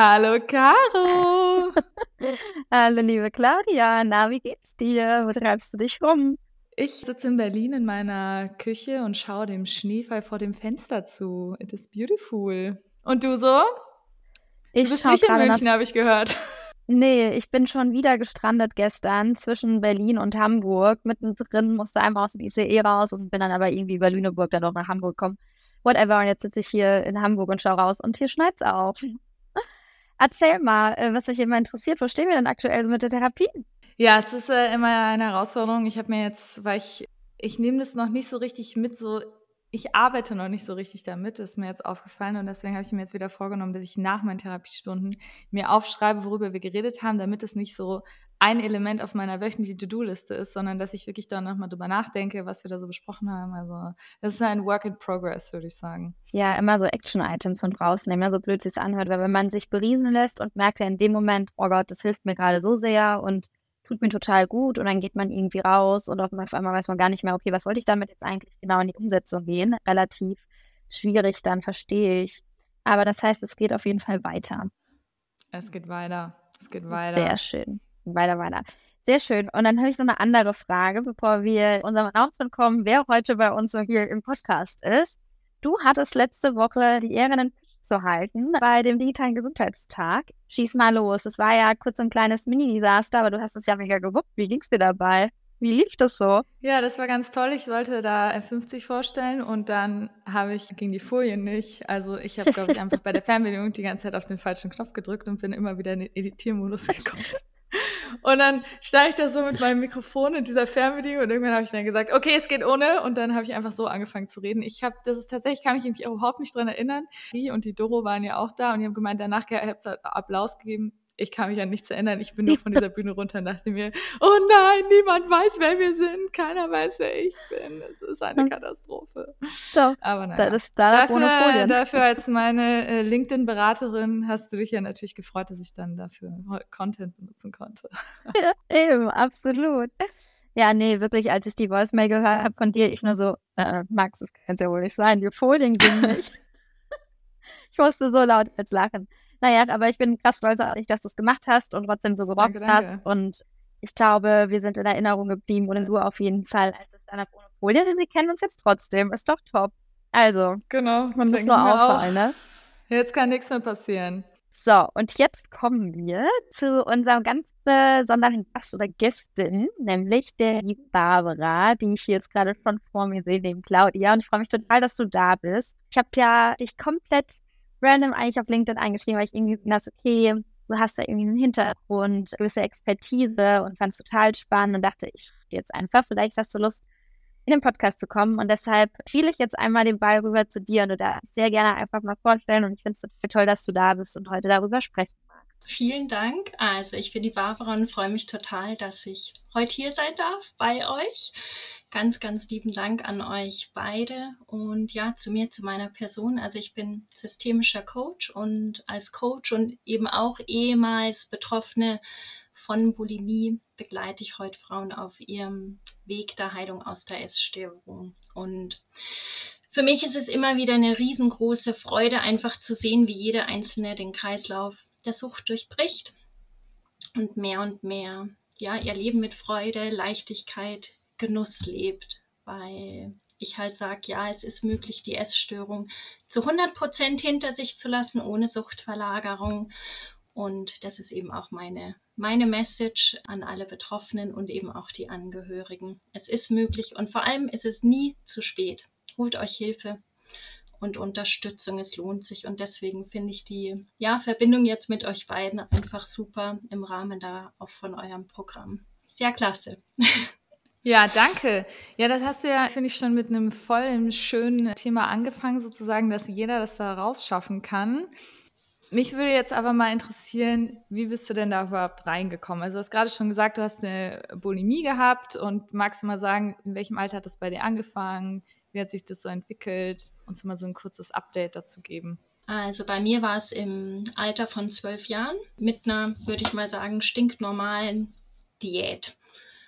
Hallo Caro. Hallo liebe Claudia, na, wie geht's dir? Wo treibst du dich rum? Ich sitze in Berlin in meiner Küche und schaue dem Schneefall vor dem Fenster zu. It is beautiful. Und du so? Ich du bist nicht in München, habe ich gehört. Nee, ich bin schon wieder gestrandet gestern zwischen Berlin und Hamburg. Mittendrin musste einmal aus dem ICE raus und bin dann aber irgendwie über Lüneburg dann doch nach Hamburg gekommen. Whatever, und jetzt sitze ich hier in Hamburg und schaue raus und hier schneit's auch. Erzähl mal, äh, was mich immer interessiert. Wo stehen wir denn aktuell mit der Therapie? Ja, es ist äh, immer eine Herausforderung. Ich habe mir jetzt, weil ich, ich nehme das noch nicht so richtig mit, so ich arbeite noch nicht so richtig damit, ist mir jetzt aufgefallen und deswegen habe ich mir jetzt wieder vorgenommen, dass ich nach meinen Therapiestunden mir aufschreibe, worüber wir geredet haben, damit es nicht so ein Element auf meiner wöchentlichen To-Do-Liste ist, sondern dass ich wirklich da nochmal drüber nachdenke, was wir da so besprochen haben. Also das ist ein Work in Progress, würde ich sagen. Ja, immer so Action-Items und rausnehmen, ja, so blöd es sich anhört, weil wenn man sich beriesen lässt und merkt ja in dem Moment, oh Gott, das hilft mir gerade so sehr und tut mir total gut und dann geht man irgendwie raus und auf einmal weiß man gar nicht mehr, okay, was sollte ich damit jetzt eigentlich genau in die Umsetzung gehen? Relativ schwierig, dann verstehe ich. Aber das heißt, es geht auf jeden Fall weiter. Es geht weiter. Es geht weiter. Sehr schön. Weiter, weiter. Sehr schön. Und dann habe ich so eine andere Frage, bevor wir unserem Announcement kommen, wer heute bei uns so hier im Podcast ist. Du hattest letzte Woche die Ehre, einen zu halten bei dem digitalen Gesundheitstag. Schieß mal los. Es war ja kurz ein kleines Mini-Desaster, aber du hast es ja mega gewuppt. Wie ging es dir dabei? Wie lief das so? Ja, das war ganz toll. Ich sollte da F50 vorstellen und dann habe ich gegen die Folien nicht. Also ich habe, glaube ich, einfach bei der Fernbedienung die ganze Zeit auf den falschen Knopf gedrückt und bin immer wieder in den Editiermodus gekommen. Und dann stand ich da so mit meinem Mikrofon in dieser Fernbedienung und irgendwann habe ich dann gesagt, okay, es geht ohne. Und dann habe ich einfach so angefangen zu reden. Ich habe, das ist tatsächlich, kann mich irgendwie überhaupt nicht dran erinnern. Die und die Doro waren ja auch da und die haben gemeint, danach habt ihr Applaus gegeben ich kann mich an nichts erinnern. Ich bin nur von dieser Bühne runter und dachte mir, oh nein, niemand weiß, wer wir sind. Keiner weiß, wer ich bin. Es ist eine Katastrophe. So, Aber naja. das Startup ohne Folien. Dafür als meine äh, LinkedIn-Beraterin hast du dich ja natürlich gefreut, dass ich dann dafür Content benutzen konnte. Ja, eben, absolut. Ja, nee, wirklich, als ich die Voicemail gehört habe von dir, ich nur so, äh, Max, das kann es ja wohl nicht sein, die Folien gingen nicht. ich musste so laut als lachen. Naja, aber ich bin krass stolz auf dich, dass du es gemacht hast und trotzdem so gerockt danke, danke. hast. Und ich glaube, wir sind in Erinnerung geblieben und du auf jeden Fall als es dann ohne Folie, denn sie kennen uns jetzt trotzdem. Ist doch top. Also, genau, man muss nur auffallen, ne? Jetzt kann nichts mehr passieren. So, und jetzt kommen wir zu unserem ganz besonderen Gast oder Gästin, nämlich der lieben Barbara, die ich hier jetzt gerade schon vor mir sehe, neben Claudia. Und ich freue mich total, dass du da bist. Ich habe ja dich komplett random eigentlich auf LinkedIn eingeschrieben, weil ich irgendwie dachte, okay, du hast da irgendwie einen Hintergrund, gewisse Expertise und fand es total spannend und dachte, ich jetzt einfach, vielleicht hast du Lust, in den Podcast zu kommen. Und deshalb spiele ich jetzt einmal den Ball rüber zu dir und du darfst sehr gerne einfach mal vorstellen. Und ich finde es total toll, dass du da bist und heute darüber sprechen. Vielen Dank. Also ich bin die Barbara und freue mich total, dass ich heute hier sein darf bei euch. Ganz, ganz lieben Dank an euch beide und ja, zu mir, zu meiner Person. Also ich bin systemischer Coach und als Coach und eben auch ehemals Betroffene von Bulimie begleite ich heute Frauen auf ihrem Weg der Heilung aus der Essstörung. Und für mich ist es immer wieder eine riesengroße Freude, einfach zu sehen, wie jeder Einzelne den Kreislauf der Sucht durchbricht und mehr und mehr ja, ihr Leben mit Freude, Leichtigkeit, Genuss lebt, weil ich halt sage, ja, es ist möglich, die Essstörung zu 100 Prozent hinter sich zu lassen, ohne Suchtverlagerung. Und das ist eben auch meine, meine Message an alle Betroffenen und eben auch die Angehörigen. Es ist möglich und vor allem ist es nie zu spät. Holt euch Hilfe und Unterstützung. Es lohnt sich und deswegen finde ich die ja, Verbindung jetzt mit euch beiden einfach super im Rahmen da auch von eurem Programm. Sehr klasse. Ja, danke. Ja, das hast du ja, finde ich, schon mit einem vollen, schönen Thema angefangen, sozusagen, dass jeder das da rausschaffen kann. Mich würde jetzt aber mal interessieren, wie bist du denn da überhaupt reingekommen? Also du hast gerade schon gesagt, du hast eine Bulimie gehabt und magst du mal sagen, in welchem Alter hat das bei dir angefangen? Wie hat sich das so entwickelt? Uns mal so ein kurzes Update dazu geben. Also bei mir war es im Alter von zwölf Jahren mit einer, würde ich mal sagen, stinknormalen Diät.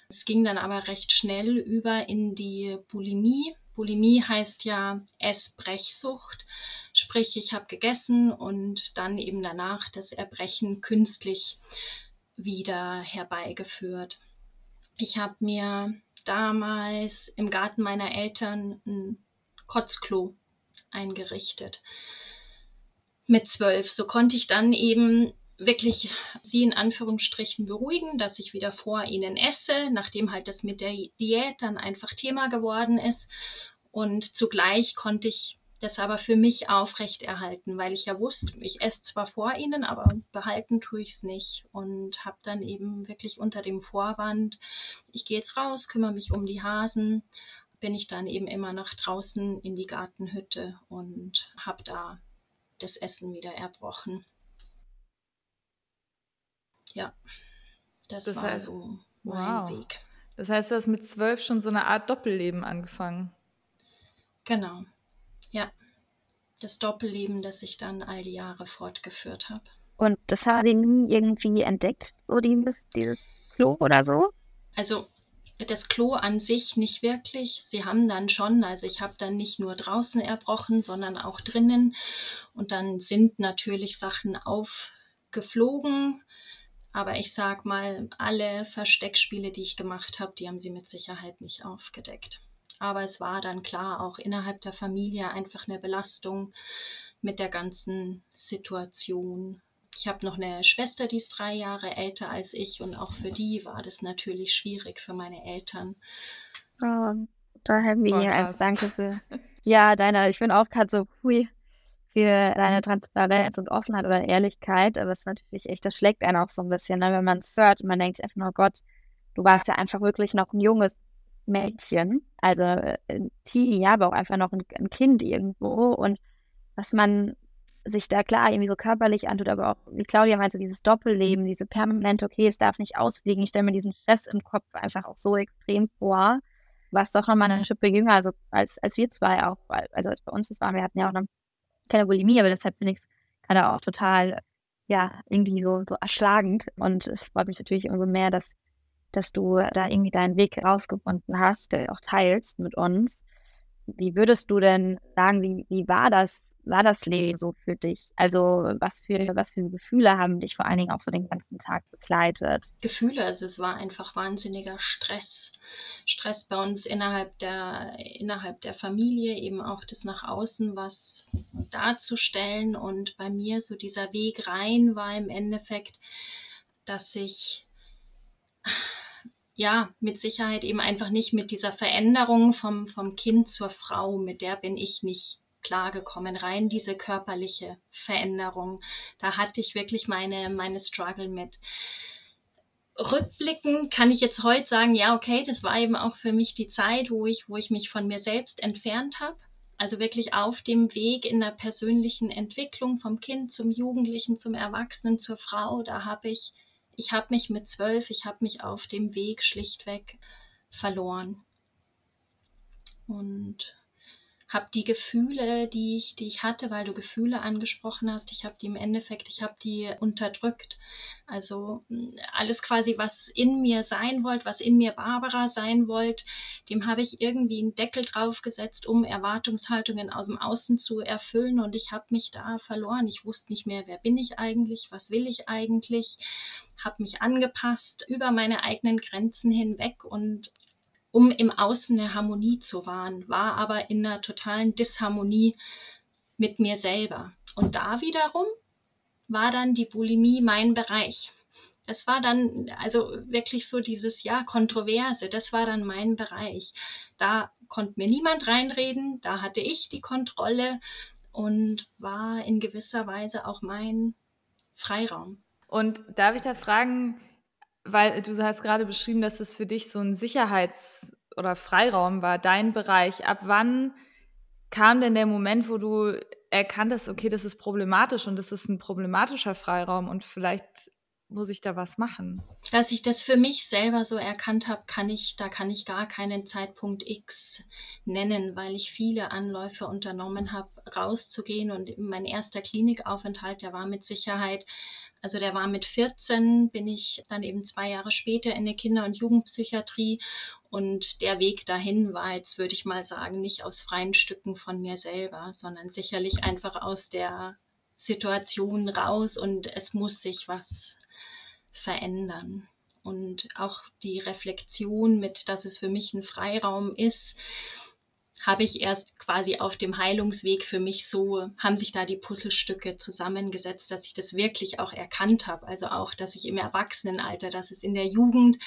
Es ging dann aber recht schnell über in die Bulimie. Bulimie heißt ja Essbrechsucht, sprich ich habe gegessen und dann eben danach das Erbrechen künstlich wieder herbeigeführt. Ich habe mir damals im Garten meiner Eltern ein Kotzklo eingerichtet. Mit zwölf. So konnte ich dann eben wirklich sie in Anführungsstrichen beruhigen, dass ich wieder vor ihnen esse, nachdem halt das mit der Diät dann einfach Thema geworden ist. Und zugleich konnte ich das aber für mich aufrechterhalten, weil ich ja wusste, ich esse zwar vor ihnen, aber behalten tue ich es nicht und habe dann eben wirklich unter dem Vorwand, ich gehe jetzt raus, kümmere mich um die Hasen, bin ich dann eben immer nach draußen in die Gartenhütte und habe da das Essen wieder erbrochen. Ja, das, das war heißt, so mein wow. Weg. Das heißt, du hast mit zwölf schon so eine Art Doppelleben angefangen. Genau. Ja. Das Doppelleben, das ich dann all die Jahre fortgeführt habe. Und das haben Sie nie irgendwie entdeckt, so dieses, dieses Klo oder so? Also das Klo an sich nicht wirklich. Sie haben dann schon, also ich habe dann nicht nur draußen erbrochen, sondern auch drinnen. Und dann sind natürlich Sachen aufgeflogen. Aber ich sag mal, alle Versteckspiele, die ich gemacht habe, die haben sie mit Sicherheit nicht aufgedeckt. Aber es war dann klar, auch innerhalb der Familie einfach eine Belastung mit der ganzen Situation. Ich habe noch eine Schwester, die ist drei Jahre älter als ich und auch für die war das natürlich schwierig für meine Eltern. Oh, da haben wir hier als Danke für. Ja, deine, ich bin auch gerade so, hui, für deine Transparenz und Offenheit oder Ehrlichkeit, aber es ist natürlich echt, das schlägt einen auch so ein bisschen, ne? wenn man es hört und man denkt einfach nur, oh Gott, du warst ja einfach wirklich noch ein junges Mädchen, also äh, ein Teenie, ja, aber auch einfach noch ein, ein, Kind irgendwo und was man sich da klar irgendwie so körperlich antut, aber auch, wie Claudia meinte, so dieses Doppelleben, diese permanente, okay, es darf nicht ausfliegen, ich stelle mir diesen Stress im Kopf einfach auch so extrem vor, was doch nochmal eine Schippe jünger, also als, als wir zwei auch, also als bei uns das waren, wir hatten ja auch noch keine Bulimie, aber deshalb finde ich es gerade auch total, ja, irgendwie so, so erschlagend und es freut mich natürlich umso mehr, dass dass du da irgendwie deinen Weg rausgefunden hast, der auch teilst mit uns. Wie würdest du denn sagen, wie, wie war das, war das Leben so für dich? Also was für, was für Gefühle haben dich vor allen Dingen auch so den ganzen Tag begleitet? Gefühle, also es war einfach wahnsinniger Stress. Stress bei uns innerhalb der, innerhalb der Familie, eben auch das nach außen was darzustellen. Und bei mir so dieser Weg rein war im Endeffekt, dass ich ja, mit Sicherheit eben einfach nicht mit dieser Veränderung vom, vom Kind zur Frau, mit der bin ich nicht klargekommen, rein diese körperliche Veränderung. Da hatte ich wirklich meine, meine Struggle mit. Rückblickend kann ich jetzt heute sagen, ja, okay, das war eben auch für mich die Zeit, wo ich, wo ich mich von mir selbst entfernt habe. Also wirklich auf dem Weg in der persönlichen Entwicklung vom Kind zum Jugendlichen, zum Erwachsenen, zur Frau, da habe ich ich habe mich mit zwölf, ich habe mich auf dem Weg schlichtweg verloren. Und habe die Gefühle, die ich, die ich hatte, weil du Gefühle angesprochen hast, ich habe die im Endeffekt, ich habe die unterdrückt. Also mm, alles quasi, was in mir sein wollte, was in mir Barbara sein wollte, dem habe ich irgendwie einen Deckel draufgesetzt, um Erwartungshaltungen aus dem Außen zu erfüllen. Und ich habe mich da verloren. Ich wusste nicht mehr, wer bin ich eigentlich, was will ich eigentlich, habe mich angepasst über meine eigenen Grenzen hinweg und um im Außen eine Harmonie zu wahren, war aber in einer totalen Disharmonie mit mir selber. Und da wiederum war dann die Bulimie mein Bereich. Es war dann also wirklich so dieses ja Kontroverse, das war dann mein Bereich. Da konnte mir niemand reinreden, da hatte ich die Kontrolle und war in gewisser Weise auch mein Freiraum. Und darf ich da fragen, weil du hast gerade beschrieben, dass es für dich so ein Sicherheits- oder Freiraum war, dein Bereich. Ab wann kam denn der Moment, wo du erkannt hast, okay, das ist problematisch und das ist ein problematischer Freiraum und vielleicht muss ich da was machen? Dass ich das für mich selber so erkannt habe, kann ich, da kann ich gar keinen Zeitpunkt X nennen, weil ich viele Anläufe unternommen habe, rauszugehen. Und mein erster Klinikaufenthalt, der war mit Sicherheit Also der war mit 14, bin ich dann eben zwei Jahre später in der Kinder- und Jugendpsychiatrie und der Weg dahin war jetzt, würde ich mal sagen, nicht aus freien Stücken von mir selber, sondern sicherlich einfach aus der Situation raus und es muss sich was verändern. Und auch die Reflexion mit, dass es für mich ein Freiraum ist, habe ich erst quasi auf dem Heilungsweg für mich so, haben sich da die Puzzlestücke zusammengesetzt, dass ich das wirklich auch erkannt habe. Also auch, dass ich im Erwachsenenalter, dass es in der Jugend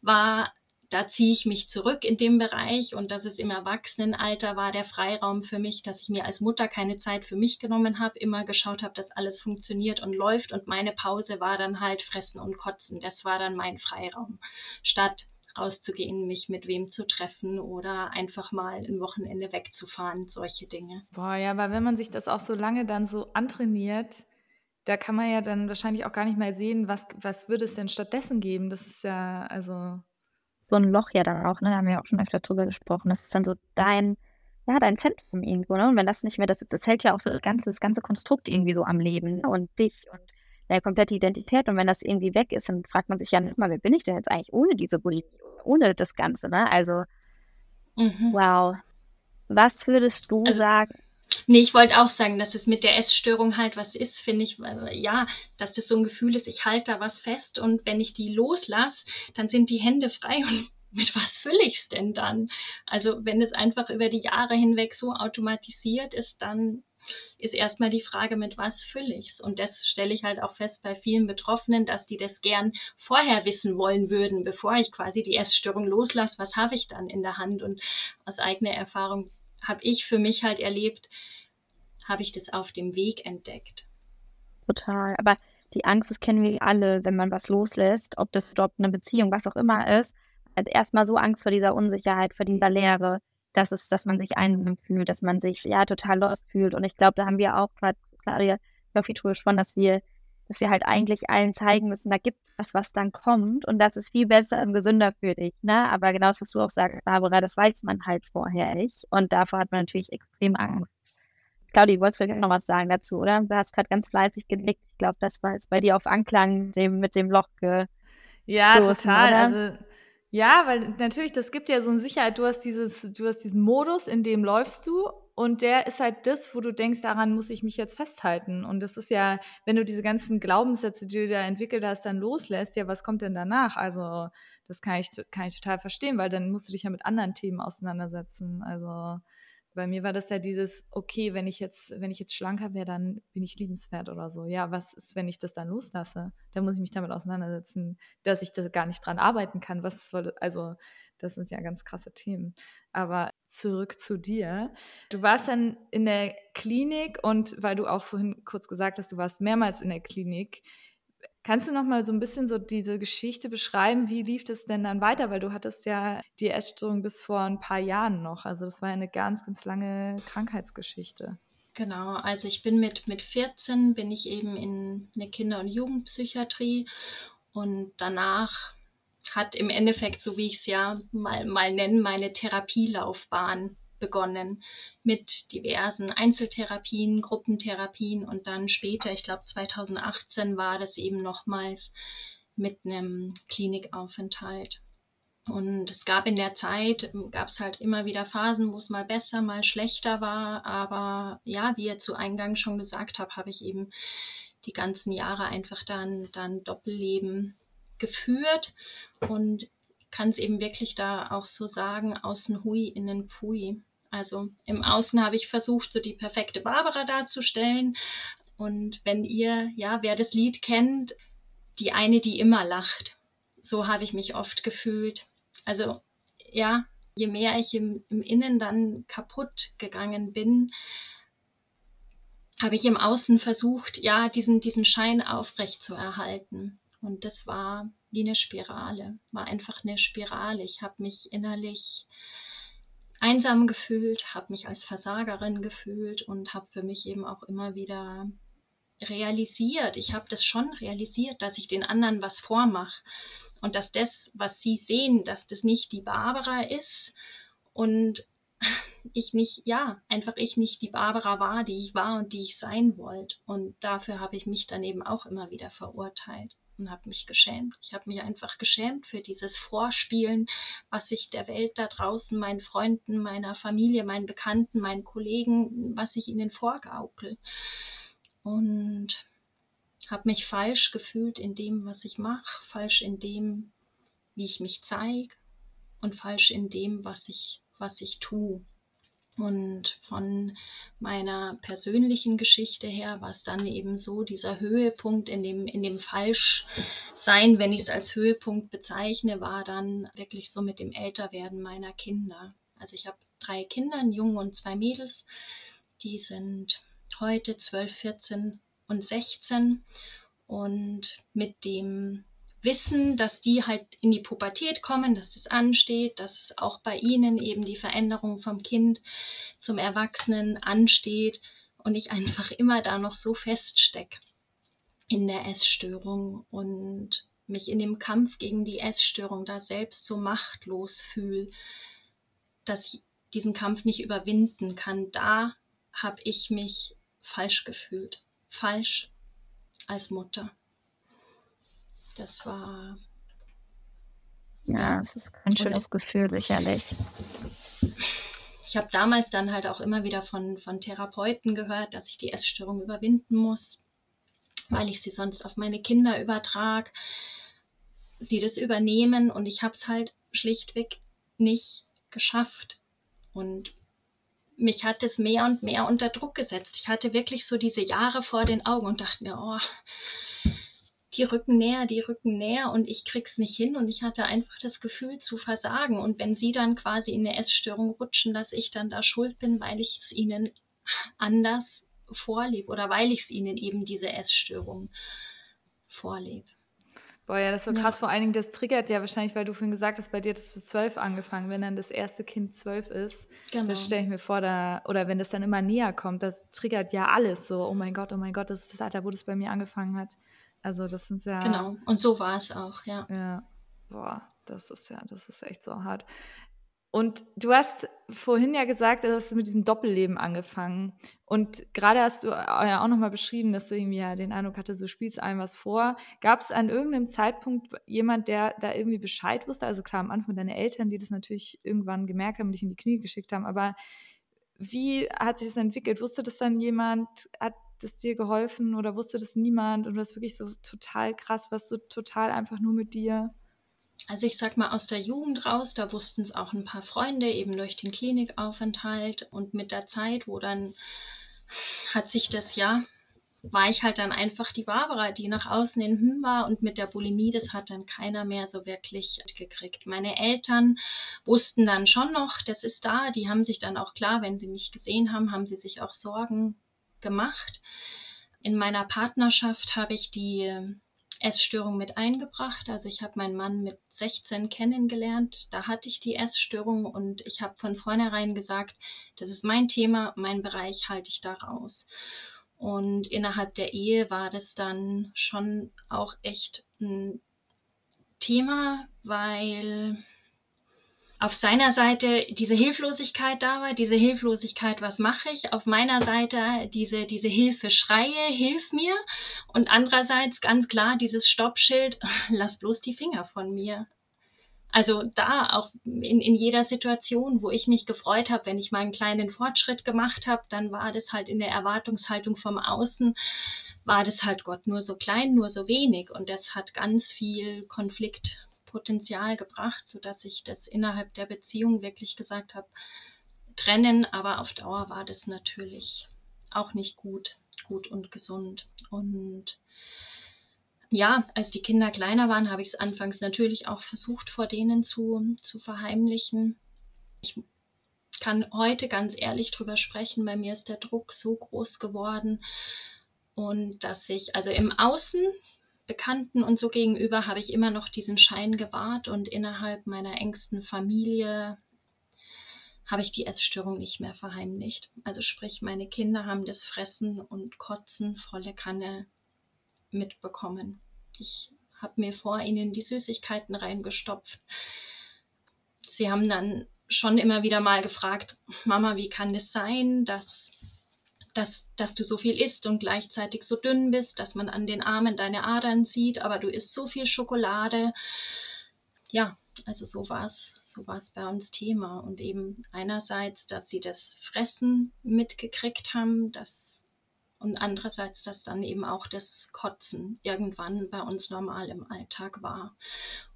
war, da ziehe ich mich zurück in dem Bereich und dass es im Erwachsenenalter war der Freiraum für mich, dass ich mir als Mutter keine Zeit für mich genommen habe, immer geschaut habe, dass alles funktioniert und läuft und meine Pause war dann halt fressen und kotzen. Das war dann mein Freiraum. Statt rauszugehen, mich mit wem zu treffen oder einfach mal ein Wochenende wegzufahren, solche Dinge. Boah, ja, aber wenn man sich das auch so lange dann so antrainiert, da kann man ja dann wahrscheinlich auch gar nicht mehr sehen, was, was würde es denn stattdessen geben. Das ist ja, also. So ein Loch ja dann auch, ne? Da haben wir auch schon öfter drüber gesprochen. Das ist dann so dein, ja, dein Zentrum irgendwo, ne? Und wenn das nicht mehr, das, das hält ja auch so das ganze, das ganze Konstrukt irgendwie so am Leben ne? und dich und deine komplette Identität. Und wenn das irgendwie weg ist, dann fragt man sich ja nicht mal, wer bin ich denn jetzt eigentlich ohne diese Bulimie, ohne das Ganze, ne? Also, mhm. wow. Was würdest du also, sagen? Nee, ich wollte auch sagen, dass es mit der Essstörung halt was ist, finde ich, ja, dass das so ein Gefühl ist, ich halte da was fest und wenn ich die loslasse, dann sind die Hände frei und mit was fülle ich es denn dann? Also wenn es einfach über die Jahre hinweg so automatisiert ist, dann ist erstmal die Frage, mit was fülle ich es? Und das stelle ich halt auch fest bei vielen Betroffenen, dass die das gern vorher wissen wollen würden, bevor ich quasi die Essstörung loslasse. Was habe ich dann in der Hand? Und aus eigener Erfahrung habe ich für mich halt erlebt, habe ich das auf dem Weg entdeckt. Total. Aber die Angst, das kennen wir alle, wenn man was loslässt, ob das Job, eine Beziehung, was auch immer ist, hat erstmal so Angst vor dieser Unsicherheit, vor dieser Leere dass es, dass man sich einsam fühlt, dass man sich ja total lost fühlt. Und ich glaube, da haben wir auch gerade, Claudia, viel drüber gesprochen, dass wir, dass wir halt eigentlich allen zeigen müssen, da gibt es was, was dann kommt und das ist viel besser und gesünder für dich. Ne? Aber genau das, was du auch sagst, Barbara, das weiß man halt vorher nicht. Und davor hat man natürlich extrem Angst. Claudia, wolltest du noch was sagen dazu, oder? Du hast gerade ganz fleißig genickt. Ich glaube, das war jetzt bei dir auf Anklang dem, mit dem Loch ge Ja, total. Oder? Also ja, weil natürlich, das gibt ja so eine Sicherheit. Du hast dieses, du hast diesen Modus, in dem läufst du und der ist halt das, wo du denkst, daran muss ich mich jetzt festhalten. Und das ist ja, wenn du diese ganzen Glaubenssätze, die du da entwickelt hast, dann loslässt, ja, was kommt denn danach? Also, das kann ich, kann ich total verstehen, weil dann musst du dich ja mit anderen Themen auseinandersetzen. Also, bei mir war das ja dieses, okay, wenn ich jetzt, wenn ich jetzt schlanker wäre, dann bin ich liebenswert oder so. Ja, was ist, wenn ich das dann loslasse? Dann muss ich mich damit auseinandersetzen, dass ich da gar nicht dran arbeiten kann. Was soll, also, das sind ja ganz krasse Themen. Aber zurück zu dir. Du warst dann in der Klinik und weil du auch vorhin kurz gesagt hast, du warst mehrmals in der Klinik. Kannst du noch mal so ein bisschen so diese Geschichte beschreiben? Wie lief das denn dann weiter? Weil du hattest ja die Essstörung bis vor ein paar Jahren noch. Also das war eine ganz, ganz lange Krankheitsgeschichte. Genau, also ich bin mit, mit 14 bin ich eben in eine Kinder- und Jugendpsychiatrie und danach hat im Endeffekt, so wie ich es ja mal, mal nennen, meine Therapielaufbahn begonnen mit diversen Einzeltherapien, Gruppentherapien und dann später, ich glaube 2018 war das eben nochmals mit einem Klinikaufenthalt. Und es gab in der Zeit, gab es halt immer wieder Phasen, wo es mal besser, mal schlechter war. Aber ja, wie ihr zu Eingang schon gesagt habt, habe ich eben die ganzen Jahre einfach dann, dann Doppelleben geführt und kann es eben wirklich da auch so sagen, außen hui, innen pfui. Also im Außen habe ich versucht, so die perfekte Barbara darzustellen. Und wenn ihr, ja, wer das Lied kennt, die eine, die immer lacht. So habe ich mich oft gefühlt. Also ja, je mehr ich im, im Innen dann kaputt gegangen bin, habe ich im Außen versucht, ja, diesen, diesen Schein aufrecht zu erhalten. Und das war wie eine Spirale, war einfach eine Spirale. Ich habe mich innerlich einsam gefühlt, habe mich als Versagerin gefühlt und habe für mich eben auch immer wieder realisiert, ich habe das schon realisiert, dass ich den anderen was vormache und dass das, was sie sehen, dass das nicht die Barbara ist und ich nicht, ja, einfach ich nicht die Barbara war, die ich war und die ich sein wollte. Und dafür habe ich mich dann eben auch immer wieder verurteilt und habe mich geschämt. Ich habe mich einfach geschämt für dieses Vorspielen, was ich der Welt da draußen, meinen Freunden, meiner Familie, meinen Bekannten, meinen Kollegen, was ich ihnen vorgaukel. Und habe mich falsch gefühlt in dem, was ich mache, falsch in dem, wie ich mich zeige und falsch in dem, was ich, was ich tue. Und von meiner persönlichen Geschichte her war es dann eben so, dieser Höhepunkt in dem, in dem Falschsein, wenn ich es als Höhepunkt bezeichne, war dann wirklich so mit dem Älterwerden meiner Kinder. Also ich habe drei Kinder, einen Jungen und zwei Mädels. Die sind heute 12, 14 und 16. Und mit dem wissen, dass die halt in die Pubertät kommen, dass das ansteht, dass auch bei ihnen eben die Veränderung vom Kind zum Erwachsenen ansteht und ich einfach immer da noch so feststecke in der Essstörung und mich in dem Kampf gegen die Essstörung da selbst so machtlos fühle, dass ich diesen Kampf nicht überwinden kann. Da habe ich mich falsch gefühlt. Falsch als Mutter. Das war. Ja, es ist ein schönes Gefühl, sicherlich. Ich habe damals dann halt auch immer wieder von, von Therapeuten gehört, dass ich die Essstörung überwinden muss, weil ich sie sonst auf meine Kinder übertrage, sie das übernehmen und ich habe es halt schlichtweg nicht geschafft. Und mich hat es mehr und mehr unter Druck gesetzt. Ich hatte wirklich so diese Jahre vor den Augen und dachte mir, oh, die rücken näher, die rücken näher und ich krieg's nicht hin und ich hatte einfach das Gefühl zu versagen und wenn sie dann quasi in eine Essstörung rutschen, dass ich dann da schuld bin, weil ich es ihnen anders vorlebe oder weil ich es ihnen eben diese Essstörung vorlebe. Boah, ja, das ist so krass. Ja. Vor allen Dingen, das triggert ja wahrscheinlich, weil du vorhin gesagt hast, bei dir hat es bis zwölf angefangen. Wenn dann das erste Kind zwölf ist, genau. das stelle ich mir vor, da, oder wenn das dann immer näher kommt, das triggert ja alles so. Oh mein Gott, oh mein Gott, das ist das Alter, wo das bei mir angefangen hat. Also das ist ja. Genau, und so war es auch, ja. Ja, boah, das ist ja, das ist echt so hart. Und du hast vorhin ja gesagt, du hast mit diesem Doppelleben angefangen. Und gerade hast du ja auch nochmal beschrieben, dass du irgendwie ja den Eindruck hattest, du spielst einem was vor. Gab es an irgendeinem Zeitpunkt jemand, der da irgendwie Bescheid wusste? Also klar, am Anfang deine Eltern, die das natürlich irgendwann gemerkt haben und dich in die Knie geschickt haben. Aber wie hat sich das entwickelt? Wusste das dann jemand? Hat das dir geholfen oder wusste das niemand und du hast wirklich so total krass, was so total einfach nur mit dir? Also ich sag mal aus der Jugend raus, da wussten es auch ein paar Freunde eben durch den Klinikaufenthalt und mit der Zeit, wo dann hat sich das ja war ich halt dann einfach die Barbara, die nach außen in Hm war und mit der Bulimie, das hat dann keiner mehr so wirklich gekriegt. Meine Eltern wussten dann schon noch, das ist da, die haben sich dann auch klar, wenn sie mich gesehen haben, haben sie sich auch Sorgen gemacht. In meiner Partnerschaft habe ich die ähm, Essstörung mit eingebracht. Also ich habe meinen Mann mit 16 kennengelernt. Da hatte ich die Essstörung und ich habe von vornherein gesagt, das ist mein Thema, mein Bereich halte ich da raus. Und innerhalb der Ehe war das dann schon auch echt ein Thema, weil auf seiner Seite diese Hilflosigkeit da war, diese Hilflosigkeit, was mache ich? Auf meiner Seite diese, diese Hilfe schreie, hilf mir. Und andererseits ganz klar dieses Stoppschild, lass bloß die Finger von mir. Also da auch in, in jeder Situation, wo ich mich gefreut habe, wenn ich mal einen kleinen Fortschritt gemacht habe, dann war das halt in der Erwartungshaltung vom Außen, war das halt Gott nur so klein, nur so wenig. Und das hat ganz viel Konflikt Potenzial gebracht, sodass ich das innerhalb der Beziehung wirklich gesagt habe, trennen, aber auf Dauer war das natürlich auch nicht gut, gut und gesund. Und ja, als die Kinder kleiner waren, habe ich es anfangs natürlich auch versucht, vor denen zu, zu verheimlichen. Ich kann heute ganz ehrlich drüber sprechen, bei mir ist der Druck so groß geworden und dass ich, also im Außen Bekannten und so gegenüber habe ich immer noch diesen Schein gewahrt und innerhalb meiner engsten Familie habe ich die Essstörung nicht mehr verheimlicht. Also sprich, meine Kinder haben das Fressen und Kotzen volle Kanne mitbekommen. Ich habe mir vor ihnen die Süßigkeiten reingestopft. Sie haben dann schon immer wieder mal gefragt, Mama, wie kann das sein, dass, dass, dass du so viel isst und gleichzeitig so dünn bist, dass man an den Armen deine Adern sieht, aber du isst so viel Schokolade. Ja, also so war es so war's bei uns Thema. Und eben einerseits, dass sie das Fressen mitgekriegt haben, dass und andererseits, dass dann eben auch das Kotzen irgendwann bei uns normal im Alltag war.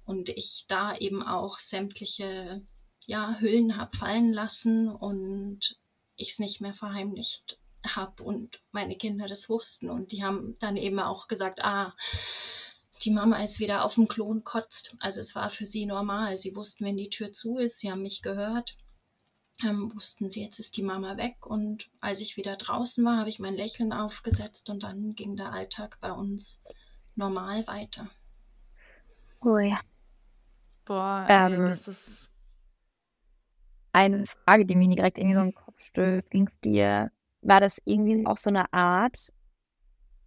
Und ich da eben auch sämtliche ja, Hüllen habe fallen lassen und ich es nicht mehr verheimlicht habe und meine Kinder das wussten. Und die haben dann eben auch gesagt, ah, die Mama ist wieder auf dem Klon kotzt. Also es war für sie normal. Sie wussten, wenn die Tür zu ist, sie haben mich gehört ähm, wussten sie, jetzt ist die Mama weg. Und als ich wieder draußen war, habe ich mein Lächeln aufgesetzt und dann ging der Alltag bei uns normal weiter. Oh ja. Boah, ähm, das ist. Eine Frage, die mir direkt irgendwie so in den Kopf stößt. Ging es dir, war das irgendwie auch so eine Art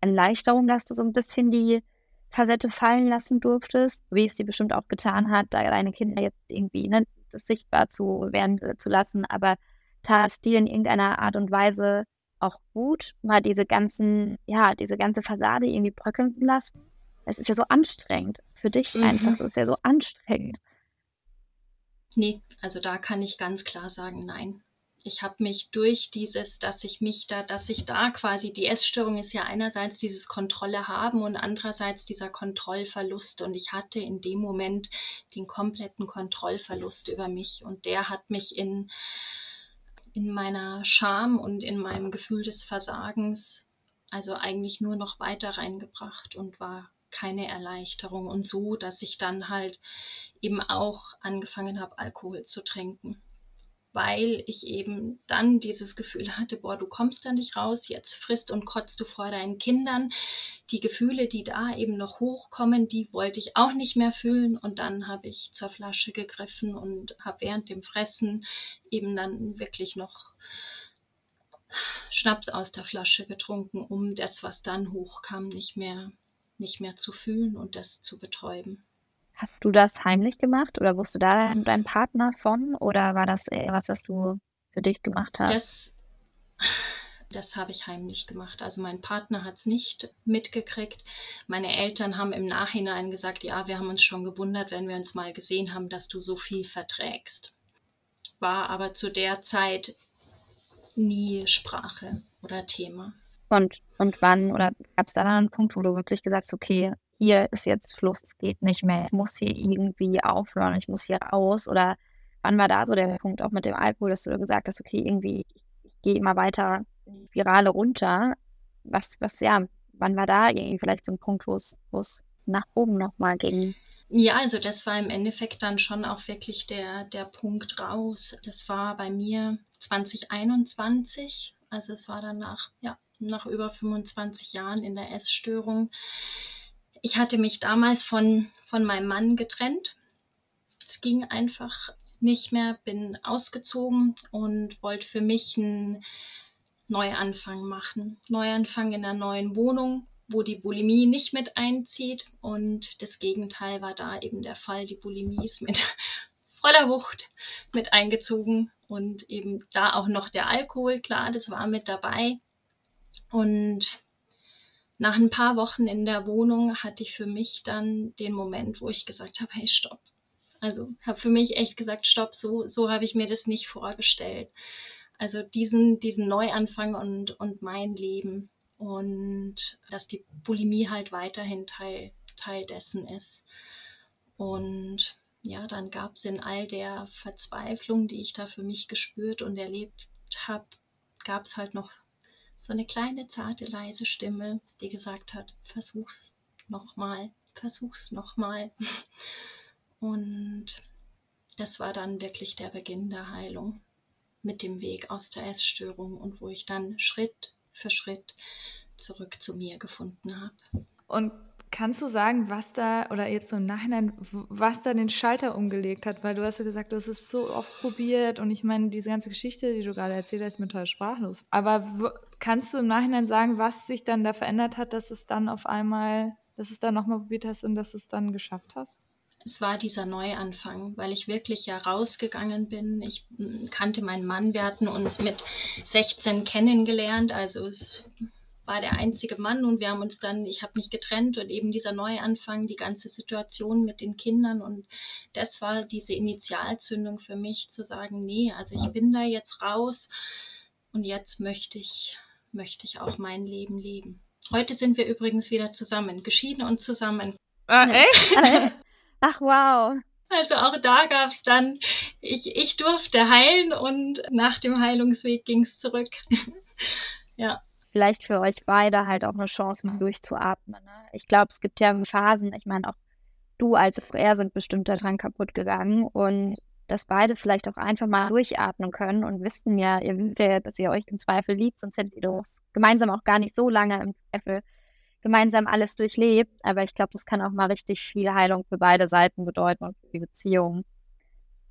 Erleichterung, dass du so ein bisschen die Facette fallen lassen durftest, wie es dir bestimmt auch getan hat, da deine Kinder jetzt irgendwie ne, das sichtbar zu werden äh, zu lassen, aber tat es dir in irgendeiner Art und Weise auch gut, mal diese ganzen, ja, diese ganze Fassade irgendwie bröckeln zu lassen? Es ist ja so anstrengend. Für dich mhm. einfach, es ist ja so anstrengend. Nee, also da kann ich ganz klar sagen, nein ich habe mich durch dieses, dass ich mich da, dass ich da quasi, die Essstörung ist ja einerseits dieses Kontrolle haben und andererseits dieser Kontrollverlust. Und ich hatte in dem Moment den kompletten Kontrollverlust über mich. Und der hat mich in, in meiner Scham und in meinem Gefühl des Versagens also eigentlich nur noch weiter reingebracht und war keine Erleichterung. Und so, dass ich dann halt eben auch angefangen habe, Alkohol zu trinken weil ich eben dann dieses Gefühl hatte, boah, du kommst da nicht raus, jetzt frisst und kotzt du vor deinen Kindern. Die Gefühle, die da eben noch hochkommen, die wollte ich auch nicht mehr fühlen und dann habe ich zur Flasche gegriffen und habe während dem Fressen eben dann wirklich noch Schnaps aus der Flasche getrunken, um das, was dann hochkam, nicht mehr, nicht mehr zu fühlen und das zu betäuben. Hast du das heimlich gemacht oder wusste da dein Partner von oder war das was, was du für dich gemacht hast? Das, das habe ich heimlich gemacht. Also mein Partner hat es nicht mitgekriegt. Meine Eltern haben im Nachhinein gesagt, ja, wir haben uns schon gewundert, wenn wir uns mal gesehen haben, dass du so viel verträgst. War aber zu der Zeit nie Sprache oder Thema. Und, und wann, oder gab es da dann einen Punkt, wo du wirklich gesagt hast, okay, hier ist jetzt Schluss, es geht nicht mehr, ich muss hier irgendwie aufhören, ich muss hier raus? Oder wann war da so der Punkt auch mit dem Alkohol, dass du gesagt hast, okay, irgendwie, ich, gehe immer weiter in die Spirale runter? Was, was, ja, wann war da irgendwie vielleicht so ein Punkt, wo es, nach oben nochmal ging? Ja, also das war im Endeffekt dann schon auch wirklich der, der Punkt raus. Das war bei mir 2021, also es war dann ja, nach über 25 Jahren in der Essstörung ich hatte mich damals von, von meinem Mann getrennt. Es ging einfach nicht mehr, bin ausgezogen und wollte für mich einen Neuanfang machen. Neuanfang in einer neuen Wohnung, wo die Bulimie nicht mit einzieht. Und das Gegenteil war da eben der Fall. Die Bulimie ist mit voller Wucht mit eingezogen und eben da auch noch der Alkohol, klar, das war mit dabei. Und nach ein paar Wochen in der Wohnung hatte ich für mich dann den Moment, wo ich gesagt habe, hey, stopp. Also habe für mich echt gesagt, stopp, so, so habe ich mir das nicht vorgestellt. Also diesen, diesen Neuanfang und, und mein Leben und dass die Bulimie halt weiterhin Teil, Teil dessen ist. Und ja, dann gab es in all der Verzweiflung, die ich da für mich gespürt und erlebt habe, gab es halt noch so eine kleine, zarte, leise Stimme, die gesagt hat, versuch's nochmal, versuch's nochmal. Und das war dann wirklich der Beginn der Heilung mit dem Weg aus der Essstörung und wo ich dann Schritt für Schritt zurück zu mir gefunden habe. Und Kannst du sagen, was da, oder jetzt so im Nachhinein, was da den Schalter umgelegt hat? Weil du hast ja gesagt, du hast es so oft probiert und ich meine, diese ganze Geschichte, die du gerade erzählt hast, ist mir total sprachlos. Aber kannst du im Nachhinein sagen, was sich dann da verändert hat, dass es dann auf einmal, dass es dann nochmal probiert hast und dass es dann geschafft hast? es war dieser Neuanfang, weil ich wirklich ja rausgegangen bin. Ich hm, kannte meinen Mann, wir hatten uns mit 16 kennengelernt, also es war der einzige Mann und wir haben uns dann, ich habe mich getrennt und eben dieser Neuanfang, die ganze Situation mit den Kindern und das war diese Initialzündung für mich zu sagen, nee, also ich bin da jetzt raus und jetzt möchte ich, möchte ich auch mein Leben leben. Heute sind wir übrigens wieder zusammen, geschieden und zusammen. Ah, echt? Ach, wow. Also auch da gab es dann, ich, ich durfte heilen und nach dem Heilungsweg ging es zurück. ja. Vielleicht für euch beide halt auch eine Chance, mal durchzuatmen. Ne? Ich glaube, es gibt ja Phasen, ich meine, auch du als er sind bestimmt daran kaputt gegangen und dass beide vielleicht auch einfach mal durchatmen können und wissen ja, ihr wisst ja, dass ihr euch im Zweifel liebt, sonst hättet ihr doch gemeinsam auch gar nicht so lange im Zweifel gemeinsam alles durchlebt. Aber ich glaube, das kann auch mal richtig viel Heilung für beide Seiten bedeuten und für die Beziehung.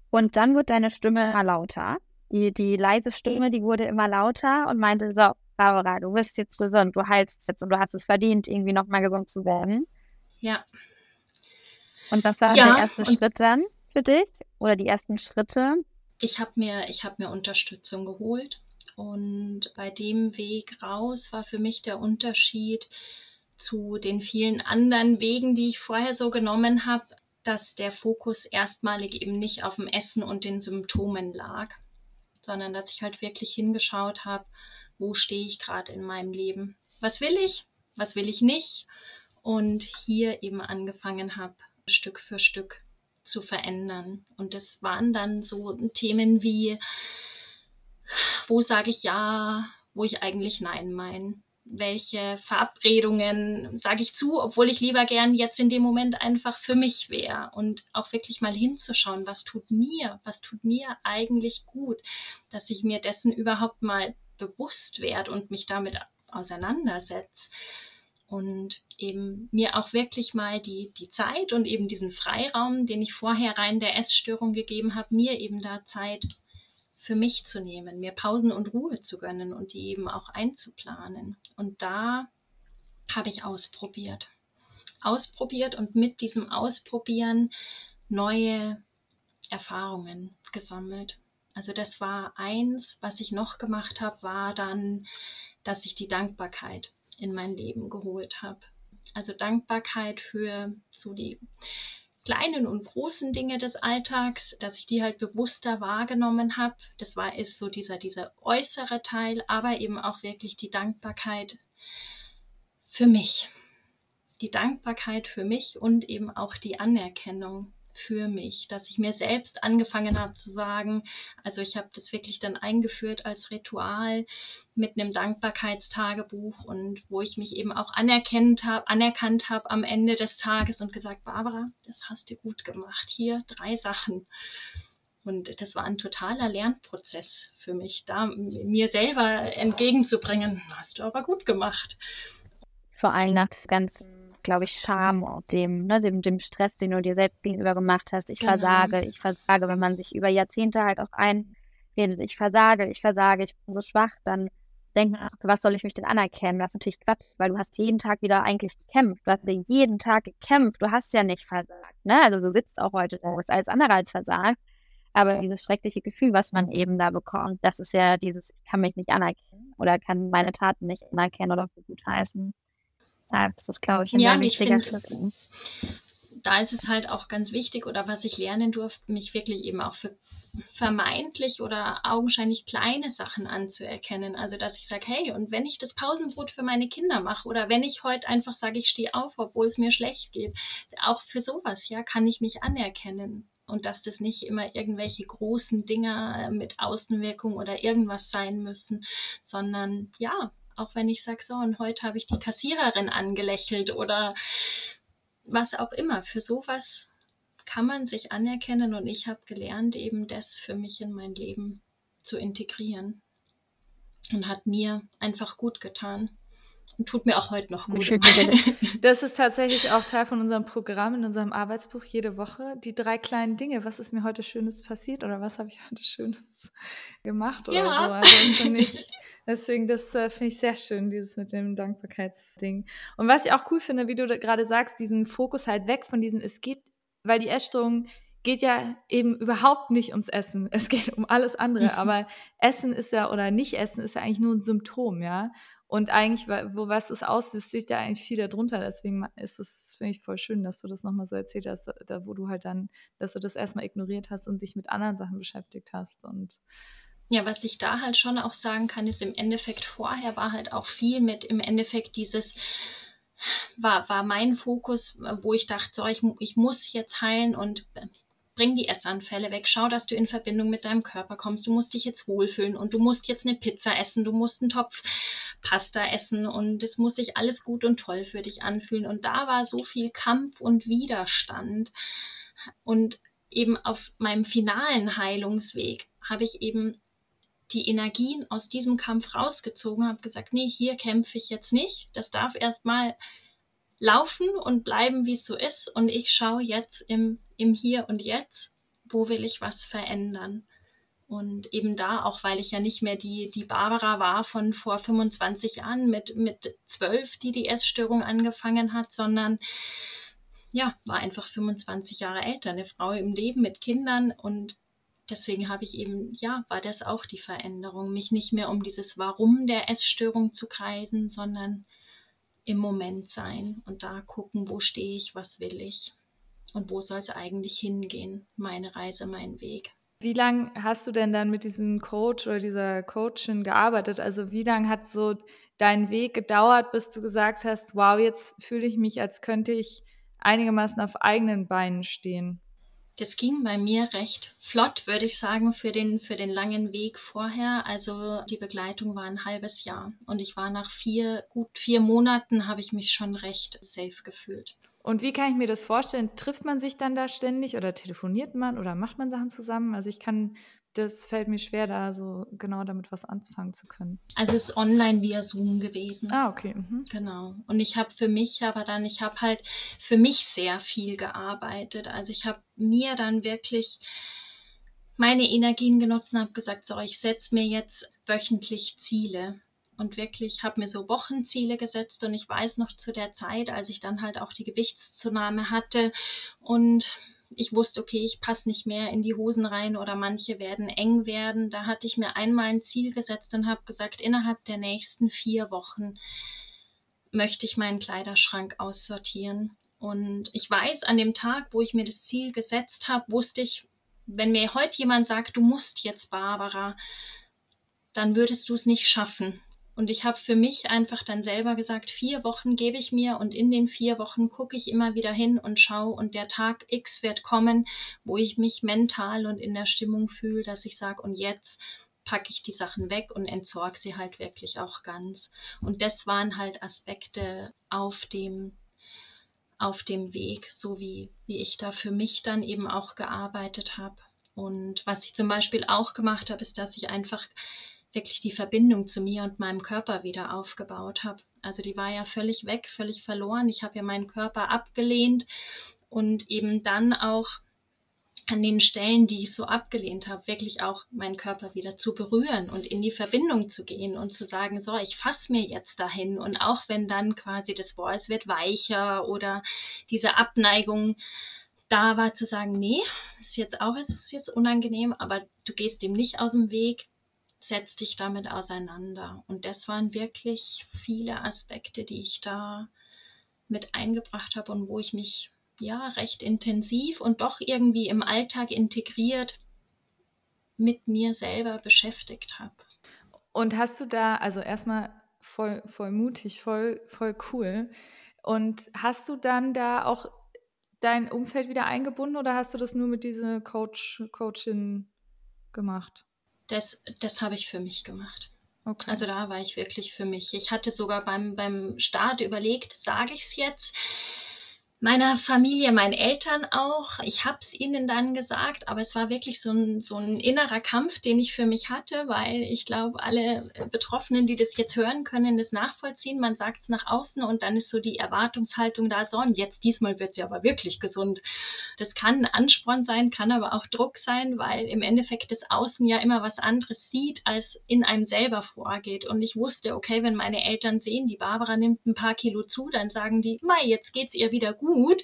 Und dann wird deine Stimme immer lauter. Die, die leise Stimme, die wurde immer lauter und meinte, so, Barbara, du bist jetzt gesund, du heilst jetzt und du hast es verdient, irgendwie nochmal gesund zu werden. Ja. Und was war ja, der erste Schritt dann für dich? Oder die ersten Schritte? Ich habe mir, hab mir Unterstützung geholt. Und bei dem Weg raus war für mich der Unterschied, zu den vielen anderen Wegen, die ich vorher so genommen habe, dass der Fokus erstmalig eben nicht auf dem Essen und den Symptomen lag, sondern dass ich halt wirklich hingeschaut habe, wo stehe ich gerade in meinem Leben? Was will ich? Was will ich nicht? Und hier eben angefangen habe, Stück für Stück zu verändern. Und das waren dann so Themen wie, wo sage ich ja, wo ich eigentlich nein meine welche Verabredungen sage ich zu, obwohl ich lieber gern jetzt in dem Moment einfach für mich wäre? Und auch wirklich mal hinzuschauen, was tut mir, was tut mir eigentlich gut, dass ich mir dessen überhaupt mal bewusst werde und mich damit auseinandersetze und eben mir auch wirklich mal die, die Zeit und eben diesen Freiraum, den ich vorher rein der Essstörung gegeben habe, mir eben da Zeit für mich zu nehmen, mir Pausen und Ruhe zu gönnen und die eben auch einzuplanen. Und da habe ich ausprobiert. Ausprobiert und mit diesem Ausprobieren neue Erfahrungen gesammelt. Also das war eins, was ich noch gemacht habe, war dann, dass ich die Dankbarkeit in mein Leben geholt habe. Also Dankbarkeit für so die kleinen und großen Dinge des Alltags, dass ich die halt bewusster wahrgenommen habe. Das war ist so dieser, dieser äußere Teil, aber eben auch wirklich die Dankbarkeit für mich. Die Dankbarkeit für mich und eben auch die Anerkennung für mich, dass ich mir selbst angefangen habe zu sagen, also ich habe das wirklich dann eingeführt als Ritual mit einem Dankbarkeitstagebuch und wo ich mich eben auch anerkannt habe, anerkannt habe am Ende des Tages und gesagt, Barbara, das hast du gut gemacht. Hier drei Sachen. Und das war ein totaler Lernprozess für mich, da mir selber entgegenzubringen, hast du aber gut gemacht. Vor allem nach des ganzen glaube ich, Scham und dem, ne, dem, dem Stress, den du dir selbst gegenüber gemacht hast. Ich genau. versage, ich versage, wenn man sich über Jahrzehnte halt auch einredet, ich versage, ich versage, ich bin so schwach, dann denkt man, was soll ich mich denn anerkennen? Das ist natürlich Quatsch, weil du hast jeden Tag wieder eigentlich gekämpft. Du hast jeden Tag gekämpft. Du hast ja nicht versagt. Ne? Also du sitzt auch heute da, ist alles andere als versagt. Aber dieses schreckliche Gefühl, was man eben da bekommt, das ist ja dieses, ich kann mich nicht anerkennen oder kann meine Taten nicht anerkennen oder für gut heißen. Deshalb ist das, glaube ich, ein ja, sehr wichtiger Schlüssel. Da ist es halt auch ganz wichtig oder was ich lernen durfte, mich wirklich eben auch für vermeintlich oder augenscheinlich kleine Sachen anzuerkennen. Also, dass ich sage, hey, und wenn ich das Pausenbrot für meine Kinder mache oder wenn ich heute einfach sage, ich stehe auf, obwohl es mir schlecht geht, auch für sowas, ja, kann ich mich anerkennen. Und dass das nicht immer irgendwelche großen Dinge mit Außenwirkung oder irgendwas sein müssen, sondern ja, auch wenn ich sage, so, und heute habe ich die Kassiererin angelächelt oder was auch immer. Für sowas kann man sich anerkennen und ich habe gelernt, eben das für mich in mein Leben zu integrieren. Und hat mir einfach gut getan. Und tut mir auch heute noch gut. Das ist tatsächlich auch Teil von unserem Programm, in unserem Arbeitsbuch jede Woche. Die drei kleinen Dinge. Was ist mir heute Schönes passiert oder was habe ich heute Schönes gemacht oder ja. so. Also nicht Deswegen, das äh, finde ich sehr schön, dieses mit dem Dankbarkeitsding. Und was ich auch cool finde, wie du gerade sagst, diesen Fokus halt weg von diesem, es geht weil die Essstörung geht ja eben überhaupt nicht ums Essen. Es geht um alles andere. Aber Essen ist ja, oder nicht Essen ist ja eigentlich nur ein Symptom, ja. Und eigentlich, wo was es auslöst, steht ja eigentlich viel darunter. Deswegen ist es, finde ich, voll schön, dass du das nochmal so erzählt hast, da wo du halt dann, dass du das erstmal ignoriert hast und dich mit anderen Sachen beschäftigt hast. Und ja, was ich da halt schon auch sagen kann, ist im Endeffekt vorher war halt auch viel mit im Endeffekt dieses, war, war mein Fokus, wo ich dachte, so, ich, ich muss jetzt heilen und bring die Essanfälle weg, schau, dass du in Verbindung mit deinem Körper kommst, du musst dich jetzt wohlfühlen und du musst jetzt eine Pizza essen, du musst einen Topf Pasta essen und es muss sich alles gut und toll für dich anfühlen. Und da war so viel Kampf und Widerstand. Und eben auf meinem finalen Heilungsweg habe ich eben die Energien aus diesem Kampf rausgezogen, habe gesagt, nee, hier kämpfe ich jetzt nicht. Das darf erstmal laufen und bleiben, wie es so ist. Und ich schaue jetzt im, im Hier und Jetzt, wo will ich was verändern. Und eben da, auch weil ich ja nicht mehr die, die Barbara war von vor 25 Jahren mit, mit 12, die die Essstörung angefangen hat, sondern ja, war einfach 25 Jahre älter, eine Frau im Leben mit Kindern und deswegen habe ich eben, ja, war das auch die Veränderung, mich nicht mehr um dieses Warum der Essstörung zu kreisen, sondern im Moment sein und da gucken, wo stehe ich, was will ich und wo soll es eigentlich hingehen, meine Reise, mein Weg. Wie lange hast du denn dann mit diesem Coach oder dieser Coachin gearbeitet? Also wie lange hat so dein Weg gedauert, bis du gesagt hast, wow, jetzt fühle ich mich, als könnte ich einigermaßen auf eigenen Beinen stehen? Das ging bei mir recht flott, würde ich sagen, für den, für den langen Weg vorher. Also die Begleitung war ein halbes Jahr und ich war nach vier, gut vier Monaten, habe ich mich schon recht safe gefühlt. Und wie kann ich mir das vorstellen? Trifft man sich dann da ständig oder telefoniert man oder macht man Sachen zusammen? Also ich kann das fällt mir schwer, da so genau damit was anfangen zu können. Also es ist online via Zoom gewesen. Ah, okay. Mhm. Genau. Und ich habe für mich aber dann, ich habe halt für mich sehr viel gearbeitet. Also ich habe mir dann wirklich meine Energien genutzt und habe gesagt, so, ich setze mir jetzt wöchentlich Ziele und wirklich habe mir so Wochenziele gesetzt und ich weiß noch zu der Zeit, als ich dann halt auch die Gewichtszunahme hatte und ich wusste, okay, ich passe nicht mehr in die Hosen rein oder manche werden eng werden. Da hatte ich mir einmal ein Ziel gesetzt und habe gesagt, innerhalb der nächsten vier Wochen möchte ich meinen Kleiderschrank aussortieren. Und ich weiß, an dem Tag, wo ich mir das Ziel gesetzt habe, wusste ich, wenn mir heute jemand sagt, du musst jetzt, Barbara, dann würdest du es nicht schaffen. Und ich habe für mich einfach dann selber gesagt, vier Wochen gebe ich mir und in den vier Wochen gucke ich immer wieder hin und schaue und der Tag X wird kommen, wo ich mich mental und in der Stimmung fühle, dass ich sage, und jetzt packe ich die Sachen weg und entsorge sie halt wirklich auch ganz. Und das waren halt Aspekte auf dem auf dem Weg, so wie, wie ich da für mich dann eben auch gearbeitet habe. Und was ich zum Beispiel auch gemacht habe, ist, dass ich einfach wirklich die Verbindung zu mir und meinem Körper wieder aufgebaut habe. Also die war ja völlig weg, völlig verloren. Ich habe ja meinen Körper abgelehnt und eben dann auch an den Stellen, die ich so abgelehnt habe, wirklich auch meinen Körper wieder zu berühren und in die Verbindung zu gehen und zu sagen, so, ich fasse mir jetzt dahin. Und auch wenn dann quasi das boah, wird weicher oder diese Abneigung da war, zu sagen, nee, ist jetzt auch, es ist jetzt unangenehm, aber du gehst dem nicht aus dem Weg, setz dich damit auseinander. Und das waren wirklich viele Aspekte, die ich da mit eingebracht habe und wo ich mich ja recht intensiv und doch irgendwie im Alltag integriert mit mir selber beschäftigt habe. Und hast du da, also erstmal voll, voll mutig, voll, voll cool. Und hast du dann da auch dein Umfeld wieder eingebunden oder hast du das nur mit dieser Coach, Coachin gemacht? Das, das habe ich für mich gemacht. Okay. Also da war ich wirklich für mich. Ich hatte sogar beim, beim Start überlegt, sage ich es jetzt? Meiner Familie, meinen Eltern auch. Ich habe es ihnen dann gesagt, aber es war wirklich so ein, so ein innerer Kampf, den ich für mich hatte, weil ich glaube, alle Betroffenen, die das jetzt hören, können das nachvollziehen. Man sagt es nach außen und dann ist so die Erwartungshaltung da, so und jetzt diesmal wird sie aber wirklich gesund. Das kann Ansporn sein, kann aber auch Druck sein, weil im Endeffekt das Außen ja immer was anderes sieht, als in einem selber vorgeht. Und ich wusste, okay, wenn meine Eltern sehen, die Barbara nimmt ein paar Kilo zu, dann sagen die, Mai, jetzt geht's ihr wieder gut gut.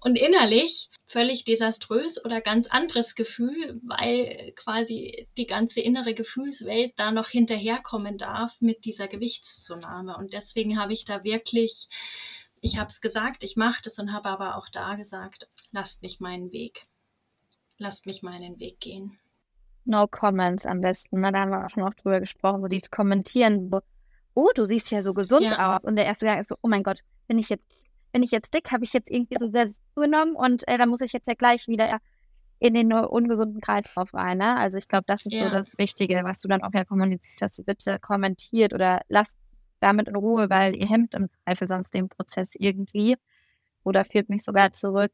Und innerlich völlig desaströs oder ganz anderes Gefühl, weil quasi die ganze innere Gefühlswelt da noch hinterherkommen darf mit dieser Gewichtszunahme. Und deswegen habe ich da wirklich, ich habe es gesagt, ich mache das und habe aber auch da gesagt, lasst mich meinen Weg, lasst mich meinen Weg gehen. No comments am besten. Ne? Da haben wir auch schon oft drüber gesprochen, so dieses Kommentieren, oh, du siehst ja so gesund ja. aus. Und der erste Gang ist so, oh mein Gott, bin ich jetzt, bin ich jetzt dick, habe ich jetzt irgendwie so sehr zugenommen und äh, da muss ich jetzt ja gleich wieder in den ungesunden Kreislauf rein. Ne? Also ich glaube, das ist ja. so das Wichtige, was du dann auch ja kommunizierst, dass du bitte kommentiert oder lasst damit in Ruhe, weil ihr hemmt im Zweifel sonst den Prozess irgendwie oder führt mich sogar zurück.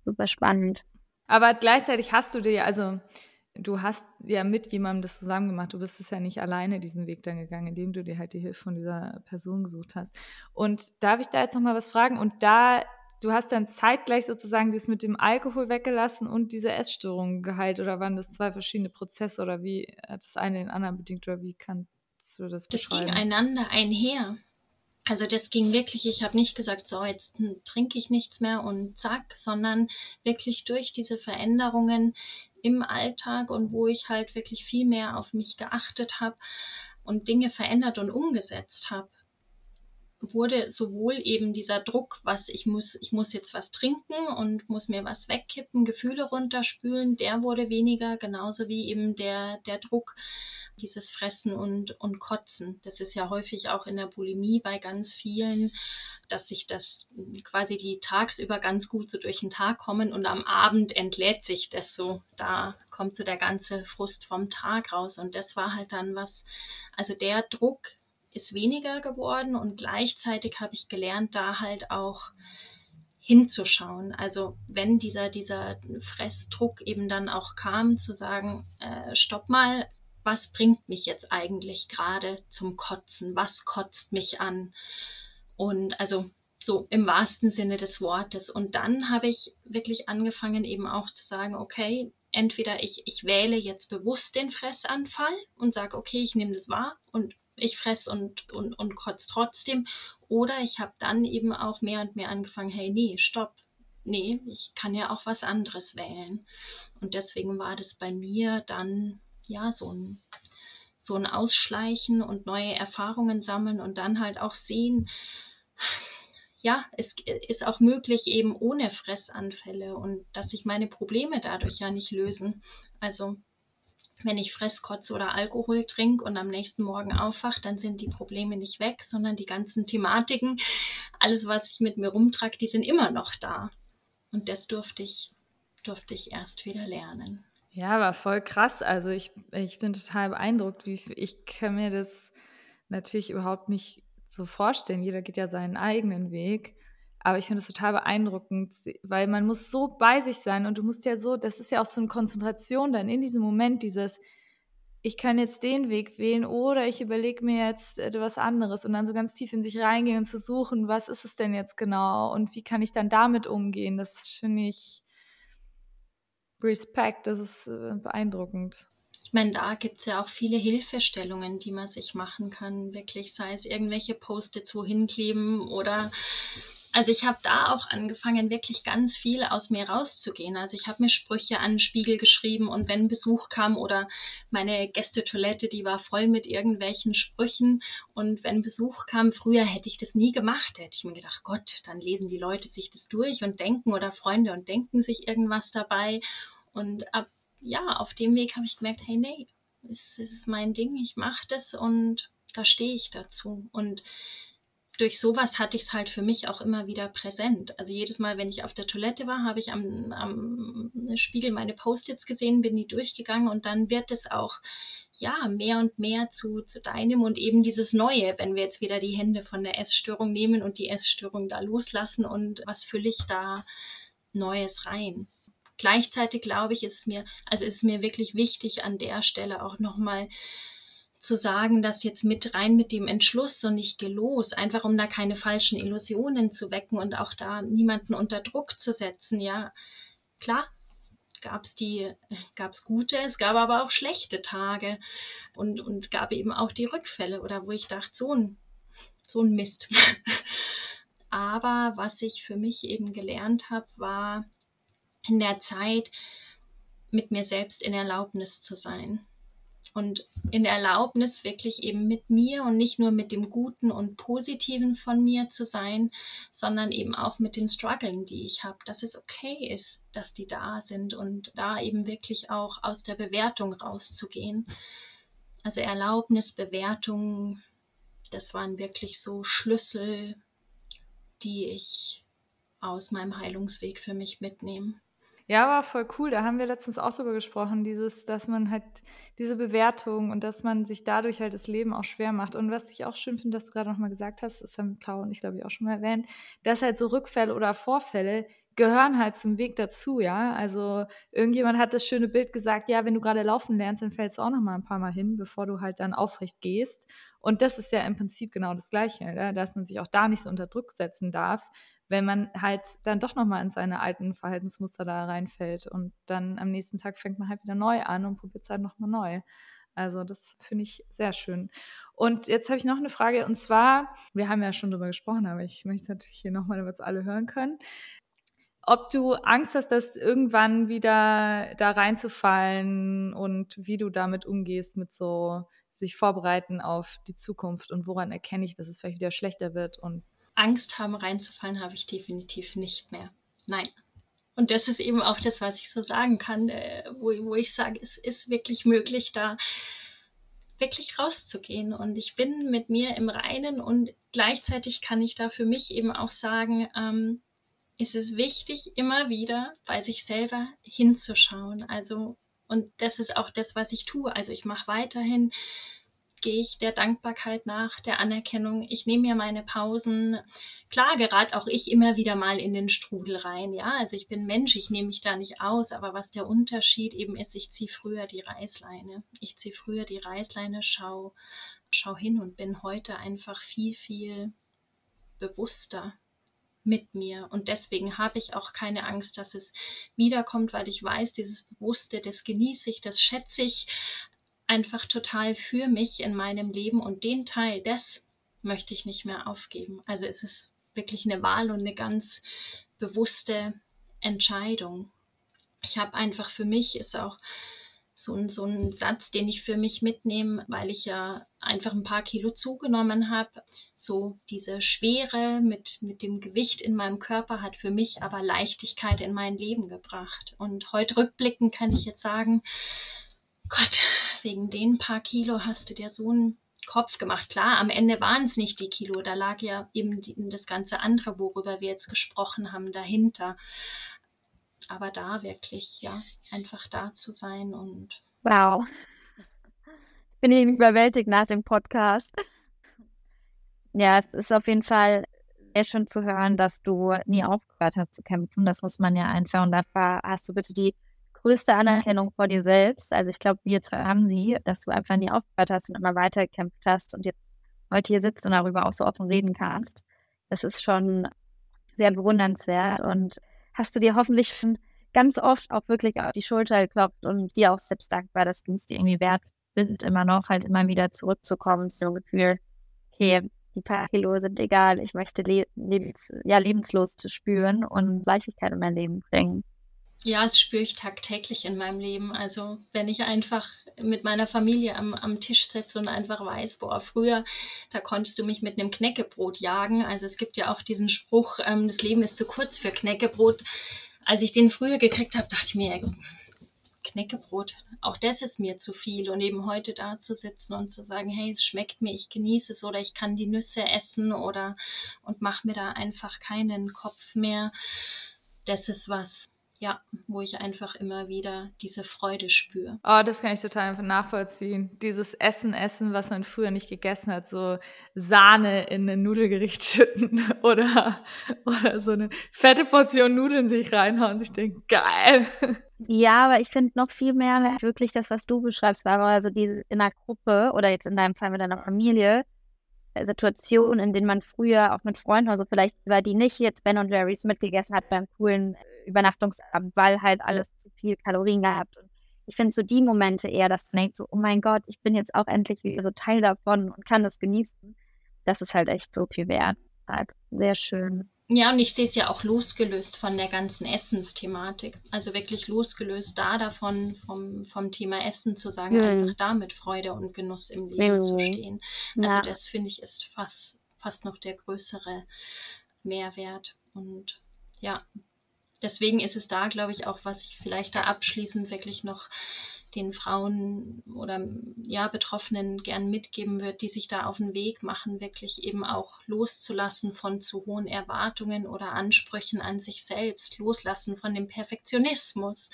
Super spannend. Aber gleichzeitig hast du dir, also du hast ja mit jemandem das zusammen gemacht. Du bist es ja nicht alleine diesen Weg dann gegangen, indem du dir halt die Hilfe von dieser Person gesucht hast. Und darf ich da jetzt nochmal was fragen? Und da, du hast dann zeitgleich sozusagen das mit dem Alkohol weggelassen und diese Essstörung geheilt oder waren das zwei verschiedene Prozesse oder wie hat das eine den anderen bedingt oder wie kannst du das beschreiben? Das ging einander einher. Also das ging wirklich, ich habe nicht gesagt, so jetzt trinke ich nichts mehr und zack, sondern wirklich durch diese Veränderungen im Alltag und wo ich halt wirklich viel mehr auf mich geachtet habe und Dinge verändert und umgesetzt habe, wurde sowohl eben dieser Druck, was ich muss, ich muss jetzt was trinken und muss mir was wegkippen, Gefühle runterspülen, der wurde weniger, genauso wie eben der, der Druck, dieses Fressen und, und Kotzen. Das ist ja häufig auch in der Bulimie bei ganz vielen, dass sich das quasi die tagsüber ganz gut so durch den Tag kommen und am Abend entlädt sich das so. Da kommt so der ganze Frust vom Tag raus. Und das war halt dann was, also der Druck ist weniger geworden und gleichzeitig habe ich gelernt, da halt auch hinzuschauen. Also wenn dieser, dieser Fressdruck eben dann auch kam, zu sagen, äh, stopp mal, was bringt mich jetzt eigentlich gerade zum Kotzen? Was kotzt mich an? Und also so im wahrsten Sinne des Wortes. Und dann habe ich wirklich angefangen eben auch zu sagen, okay, entweder ich, ich wähle jetzt bewusst den Fressanfall und sage, okay, ich nehme das wahr und ich fress und, und, und kotze trotzdem. Oder ich habe dann eben auch mehr und mehr angefangen, hey, nee, stopp. Nee, ich kann ja auch was anderes wählen. Und deswegen war das bei mir dann ja, so ein, so ein Ausschleichen und neue Erfahrungen sammeln und dann halt auch sehen, ja, es ist auch möglich eben ohne Fressanfälle und dass sich meine Probleme dadurch ja nicht lösen. Also wenn ich Fresskotze oder Alkohol trinke und am nächsten Morgen aufwache, dann sind die Probleme nicht weg, sondern die ganzen Thematiken, alles, was ich mit mir rumtrage, die sind immer noch da. Und das durfte ich, durfte ich erst wieder lernen. Ja, war voll krass. Also ich, ich bin total beeindruckt. Wie, ich kann mir das natürlich überhaupt nicht so vorstellen. Jeder geht ja seinen eigenen Weg. Aber ich finde es total beeindruckend, weil man muss so bei sich sein und du musst ja so, das ist ja auch so eine Konzentration dann in diesem Moment, dieses, ich kann jetzt den Weg wählen oder ich überlege mir jetzt etwas anderes und dann so ganz tief in sich reingehen und zu suchen, was ist es denn jetzt genau und wie kann ich dann damit umgehen. Das finde ich, Respekt, das ist äh, beeindruckend. Ich meine, da gibt es ja auch viele Hilfestellungen, die man sich machen kann, wirklich, sei es irgendwelche Post-its wohin kleben oder also ich habe da auch angefangen, wirklich ganz viel aus mir rauszugehen. Also ich habe mir Sprüche an den Spiegel geschrieben und wenn Besuch kam oder meine Gästetoilette, die war voll mit irgendwelchen Sprüchen und wenn Besuch kam, früher hätte ich das nie gemacht, hätte ich mir gedacht, Gott, dann lesen die Leute sich das durch und denken oder Freunde und denken sich irgendwas dabei und ab, ja, auf dem Weg habe ich gemerkt, hey, nee, es ist mein Ding, ich mache das und da stehe ich dazu. Und durch sowas hatte ich es halt für mich auch immer wieder präsent. Also jedes Mal, wenn ich auf der Toilette war, habe ich am, am Spiegel meine Post-its gesehen, bin die durchgegangen und dann wird es auch ja mehr und mehr zu, zu deinem und eben dieses Neue, wenn wir jetzt wieder die Hände von der Essstörung nehmen und die Essstörung da loslassen und was fülle ich da Neues rein. Gleichzeitig glaube ich, ist es mir, also ist es mir wirklich wichtig, an der Stelle auch nochmal zu sagen, dass jetzt mit rein mit dem Entschluss und nicht gelos, einfach um da keine falschen Illusionen zu wecken und auch da niemanden unter Druck zu setzen. Ja, klar, gab es die, gab es gute, es gab aber auch schlechte Tage und, und gab eben auch die Rückfälle oder wo ich dachte, so ein, so ein Mist. Aber was ich für mich eben gelernt habe, war in der Zeit mit mir selbst in Erlaubnis zu sein und in Erlaubnis wirklich eben mit mir und nicht nur mit dem Guten und Positiven von mir zu sein, sondern eben auch mit den Struggeln, die ich habe, dass es okay ist, dass die da sind und da eben wirklich auch aus der Bewertung rauszugehen. Also Erlaubnis, Bewertung, das waren wirklich so Schlüssel, die ich aus meinem Heilungsweg für mich mitnehme. Ja, war voll cool. Da haben wir letztens auch drüber gesprochen, dieses, dass man halt diese Bewertung und dass man sich dadurch halt das Leben auch schwer macht. Und was ich auch schön finde, dass du gerade nochmal gesagt hast, das haben Clau und ich glaube ich auch schon mal erwähnt, dass halt so Rückfälle oder Vorfälle gehören halt zum Weg dazu, ja. Also irgendjemand hat das schöne Bild gesagt, ja, wenn du gerade laufen lernst, dann fällst du auch noch mal ein paar Mal hin, bevor du halt dann aufrecht gehst. Und das ist ja im Prinzip genau das Gleiche, dass man sich auch da nicht so unter Druck setzen darf, wenn man halt dann doch nochmal in seine alten Verhaltensmuster da reinfällt und dann am nächsten Tag fängt man halt wieder neu an und probiert es halt nochmal neu. Also das finde ich sehr schön. Und jetzt habe ich noch eine Frage und zwar, wir haben ja schon darüber gesprochen, aber ich möchte es natürlich hier nochmal, damit es alle hören können. Ob du Angst hast, dass irgendwann wieder da reinzufallen und wie du damit umgehst, mit so sich vorbereiten auf die Zukunft und woran erkenne ich, dass es vielleicht wieder schlechter wird und Angst haben, reinzufallen, habe ich definitiv nicht mehr. Nein. Und das ist eben auch das, was ich so sagen kann, äh, wo, wo ich sage, es ist wirklich möglich, da wirklich rauszugehen. Und ich bin mit mir im Reinen und gleichzeitig kann ich da für mich eben auch sagen, ähm, ist es wichtig, immer wieder bei sich selber hinzuschauen. Also, und das ist auch das, was ich tue. Also ich mache weiterhin gehe ich der Dankbarkeit nach, der Anerkennung. Ich nehme mir meine Pausen. Klar, gerate auch ich immer wieder mal in den Strudel rein. Ja, also ich bin Mensch, ich nehme mich da nicht aus. Aber was der Unterschied eben ist, ich ziehe früher die Reißleine. Ich ziehe früher die Reißleine, schau, schau hin und bin heute einfach viel, viel bewusster mit mir. Und deswegen habe ich auch keine Angst, dass es wiederkommt, weil ich weiß, dieses Bewusste, das genieße ich, das schätze ich einfach total für mich in meinem Leben und den Teil, das möchte ich nicht mehr aufgeben. Also es ist wirklich eine Wahl und eine ganz bewusste Entscheidung. Ich habe einfach für mich ist auch so ein, so ein Satz, den ich für mich mitnehme, weil ich ja einfach ein paar Kilo zugenommen habe. So diese Schwere mit, mit dem Gewicht in meinem Körper hat für mich aber Leichtigkeit in mein Leben gebracht. Und heute rückblickend kann ich jetzt sagen, Gott, wegen den paar Kilo hast du dir so einen Kopf gemacht. Klar, am Ende waren es nicht die Kilo, da lag ja eben die, das ganze andere, worüber wir jetzt gesprochen haben, dahinter. Aber da wirklich, ja, einfach da zu sein und. Wow. Ich bin eben überwältigt nach dem Podcast. Ja, es ist auf jeden Fall sehr schön zu hören, dass du nie aufgehört hast zu kämpfen. Das muss man ja einfach. Und dafür hast du bitte die größte Anerkennung vor dir selbst. Also ich glaube, wir zwei haben sie, dass du einfach nie aufgehört hast und immer weitergekämpft hast und jetzt heute hier sitzt und darüber auch so offen reden kannst. Das ist schon sehr bewundernswert und hast du dir hoffentlich schon ganz oft auch wirklich auf die Schulter geklopft und dir auch selbst dankbar, dass du es dir irgendwie wert bist, immer noch halt immer wieder zurückzukommen zu dem Gefühl, okay, die paar Kilo sind egal, ich möchte le lebens ja, lebenslos zu spüren und Leichtigkeit in mein Leben bringen. Ja, das spüre ich tagtäglich in meinem Leben. Also wenn ich einfach mit meiner Familie am, am Tisch sitze und einfach weiß, boah, früher, da konntest du mich mit einem Knäckebrot jagen. Also es gibt ja auch diesen Spruch, ähm, das Leben ist zu kurz für Knäckebrot. Als ich den früher gekriegt habe, dachte ich mir, Knäckebrot, auch das ist mir zu viel. Und eben heute da zu sitzen und zu sagen, hey, es schmeckt mir, ich genieße es oder ich kann die Nüsse essen oder und mache mir da einfach keinen Kopf mehr. Das ist was, ja, wo ich einfach immer wieder diese Freude spüre. Oh, das kann ich total nachvollziehen. Dieses Essen, Essen, was man früher nicht gegessen hat, so Sahne in ein Nudelgericht schütten oder, oder so eine fette Portion Nudeln sich reinhauen. Ich denke, geil. Ja, aber ich finde noch viel mehr wirklich das, was du beschreibst, war also diese in einer Gruppe oder jetzt in deinem Fall mit deiner Familie, äh, Situationen, in denen man früher auch mit Freunden, also vielleicht war die nicht jetzt Ben und Jerry's mitgegessen hat beim coolen Übernachtungsabend, weil halt alles zu viel Kalorien gehabt. Und ich finde so die Momente eher, dass du denkst, so, oh mein Gott, ich bin jetzt auch endlich wieder so Teil davon und kann das genießen. Das ist halt echt so viel wert. Sehr schön. Ja, und ich sehe es ja auch losgelöst von der ganzen Essensthematik. Also wirklich losgelöst da davon, vom, vom Thema Essen zu sagen, mhm. einfach da mit Freude und Genuss im Leben mhm. zu stehen. Also ja. das finde ich ist fast, fast noch der größere Mehrwert. Und ja, deswegen ist es da, glaube ich, auch, was ich vielleicht da abschließend wirklich noch den Frauen oder ja Betroffenen gern mitgeben wird, die sich da auf den Weg machen, wirklich eben auch loszulassen von zu hohen Erwartungen oder Ansprüchen an sich selbst, loslassen von dem Perfektionismus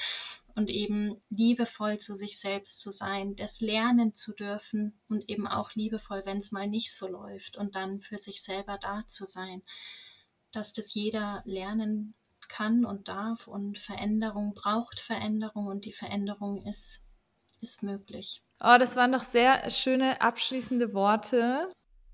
und eben liebevoll zu sich selbst zu sein, das lernen zu dürfen und eben auch liebevoll, wenn es mal nicht so läuft und dann für sich selber da zu sein, dass das jeder lernen kann und darf und Veränderung braucht Veränderung und die Veränderung ist ist möglich. Oh, das waren doch sehr schöne abschließende Worte.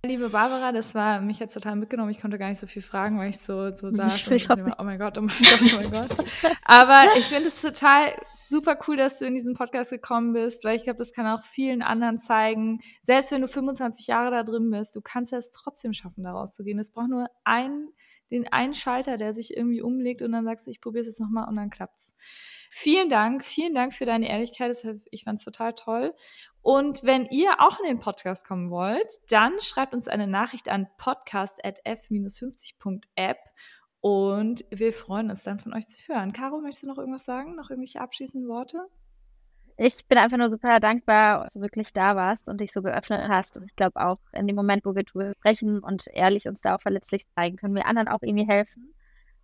Liebe Barbara, das war mich jetzt total mitgenommen. Ich konnte gar nicht so viel fragen, weil ich so, so saß. Ich und oh mein Gott, oh mein Gott, oh mein Gott. Aber ich finde es total super cool, dass du in diesen Podcast gekommen bist, weil ich glaube, das kann auch vielen anderen zeigen. Selbst wenn du 25 Jahre da drin bist, du kannst es trotzdem schaffen, da rauszugehen. Es braucht nur ein den einen Schalter, der sich irgendwie umlegt und dann sagst du, ich probiere es jetzt nochmal und dann klappt's. Vielen Dank, vielen Dank für deine Ehrlichkeit. Ich fand es total toll. Und wenn ihr auch in den Podcast kommen wollt, dann schreibt uns eine Nachricht an podcast.f-50.app und wir freuen uns dann von euch zu hören. Caro, möchtest du noch irgendwas sagen? Noch irgendwelche abschließenden Worte? Ich bin einfach nur super dankbar, dass du wirklich da warst und dich so geöffnet hast. Und ich glaube auch in dem Moment, wo wir drüber sprechen und ehrlich uns da auch verletzlich zeigen, können wir anderen auch irgendwie helfen.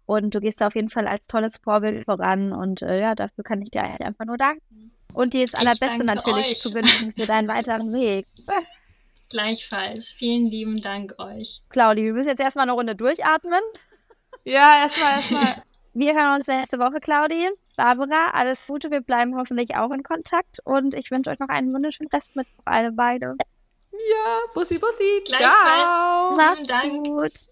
Und du gehst da auf jeden Fall als tolles Vorbild voran. Und äh, ja, dafür kann ich dir einfach nur danken. Und dir das Allerbeste natürlich euch. zu wünschen für deinen weiteren Weg. Gleichfalls. Vielen lieben Dank euch. Claudi, wir müssen jetzt erstmal eine Runde durchatmen. Ja, erstmal, erstmal. Wir hören uns nächste Woche, Claudi. Barbara, alles Gute. Wir bleiben hoffentlich auch in Kontakt. Und ich wünsche euch noch einen wunderschönen Rest mit alle beide. Ja, Bussi, Bussi. Ciao. Macht's gut.